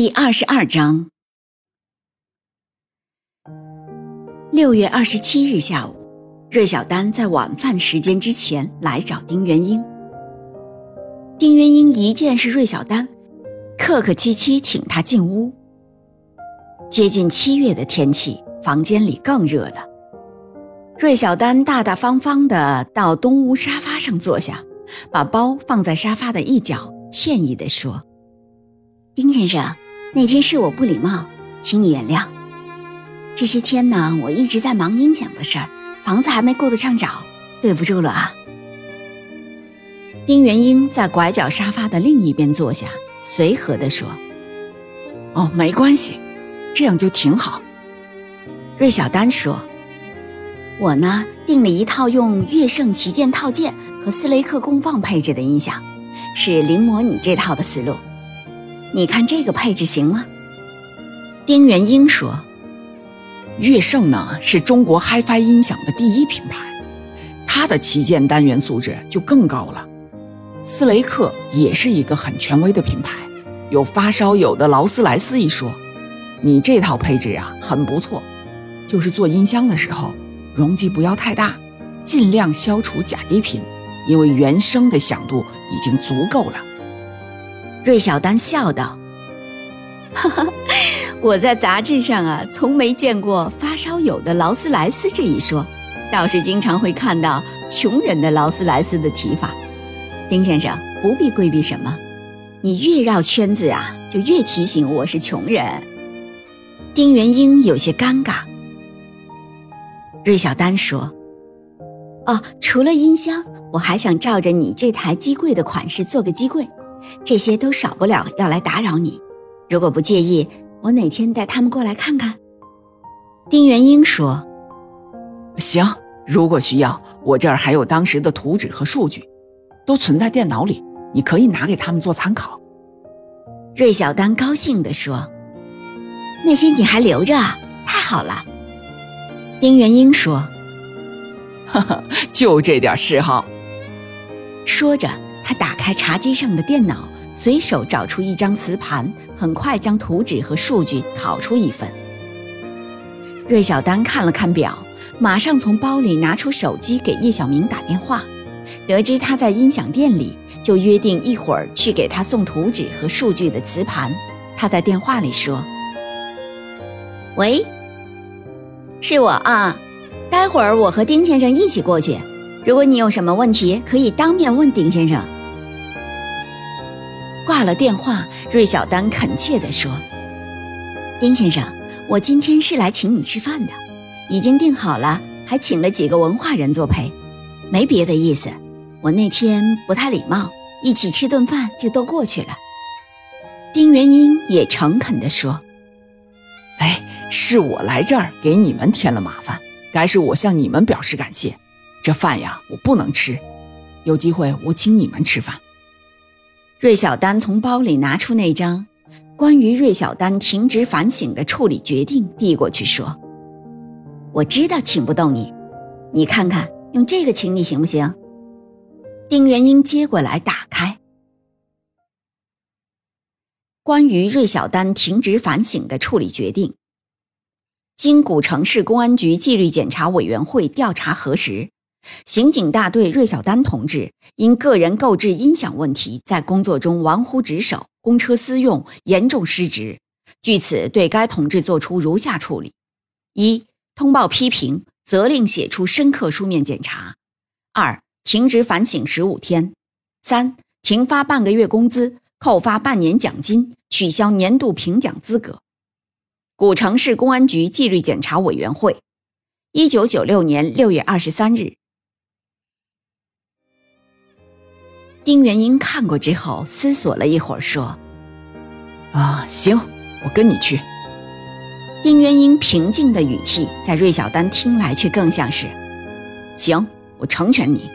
第二十二章。六月二十七日下午，芮小丹在晚饭时间之前来找丁元英。丁元英一见是芮小丹，客客气气请他进屋。接近七月的天气，房间里更热了。芮小丹大大方方的到东屋沙发上坐下，把包放在沙发的一角，歉意地说：“丁先生。”那天是我不礼貌，请你原谅。这些天呢，我一直在忙音响的事儿，房子还没顾得上找，对不住了啊。丁元英在拐角沙发的另一边坐下，随和地说：“哦，没关系，这样就挺好。”芮小丹说：“我呢，订了一套用乐圣旗舰套件和斯雷克功放配置的音响，是临摹你这套的思路。”你看这个配置行吗？丁元英说：“乐圣呢是中国 HiFi 音响的第一品牌，它的旗舰单元素质就更高了。斯雷克也是一个很权威的品牌，有发烧友的劳斯莱斯一说。你这套配置啊很不错，就是做音箱的时候容积不要太大，尽量消除假低频，因为原声的响度已经足够了。”芮小丹笑道：“哈哈，我在杂志上啊，从没见过发烧友的劳斯莱斯这一说，倒是经常会看到穷人的劳斯莱斯的提法。丁先生不必规避什么，你越绕圈子啊，就越提醒我是穷人。”丁元英有些尴尬。芮小丹说：“哦，除了音箱，我还想照着你这台机柜的款式做个机柜。”这些都少不了要来打扰你，如果不介意，我哪天带他们过来看看。丁元英说：“行，如果需要，我这儿还有当时的图纸和数据，都存在电脑里，你可以拿给他们做参考。”芮小丹高兴地说：“那些你还留着啊？太好了。”丁元英说：“哈哈，就这点嗜好。”说着。他打开茶几上的电脑，随手找出一张磁盘，很快将图纸和数据拷出一份。芮小丹看了看表，马上从包里拿出手机给叶小明打电话，得知他在音响店里，就约定一会儿去给他送图纸和数据的磁盘。他在电话里说：“喂，是我啊，待会儿我和丁先生一起过去。如果你有什么问题，可以当面问丁先生。”挂了电话，芮小丹恳切地说：“丁先生，我今天是来请你吃饭的，已经订好了，还请了几个文化人作陪，没别的意思。我那天不太礼貌，一起吃顿饭就都过去了。”丁元英也诚恳地说：“哎，是我来这儿给你们添了麻烦，该是我向你们表示感谢。这饭呀，我不能吃，有机会我请你们吃饭。”芮小丹从包里拿出那张关于芮小丹停职反省的处理决定，递过去说：“我知道请不动你，你看看用这个请你行不行？”丁元英接过来打开，关于芮小丹停职反省的处理决定，经古城市公安局纪律检查委员会调查核实。刑警大队芮小丹同志因个人购置音响问题，在工作中玩忽职守、公车私用，严重失职。据此，对该同志作出如下处理：一、通报批评，责令写出深刻书面检查；二、停职反省十五天；三、停发半个月工资，扣发半年奖金，取消年度评奖资格。古城市公安局纪律检查委员会，一九九六年六月二十三日。丁元英看过之后，思索了一会儿，说：“啊，行，我跟你去。丁元英平静的语气，在芮小丹听来却更像是：“行，我成全你。”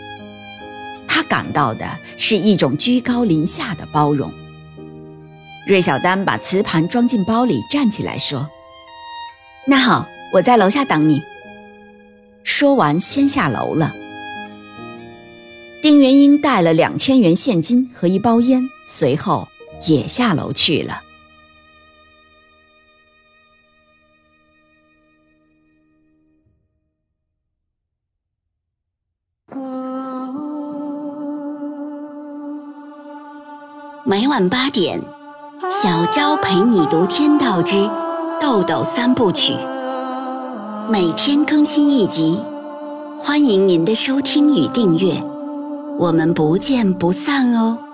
他感到的是一种居高临下的包容。芮小丹把瓷盘装进包里，站起来说：“那好，我在楼下等你。”说完，先下楼了。丁元英带了两千元现金和一包烟，随后也下楼去了。每晚八点，小昭陪你读《天道之豆豆三部曲》，每天更新一集，欢迎您的收听与订阅，我们不见不散哦。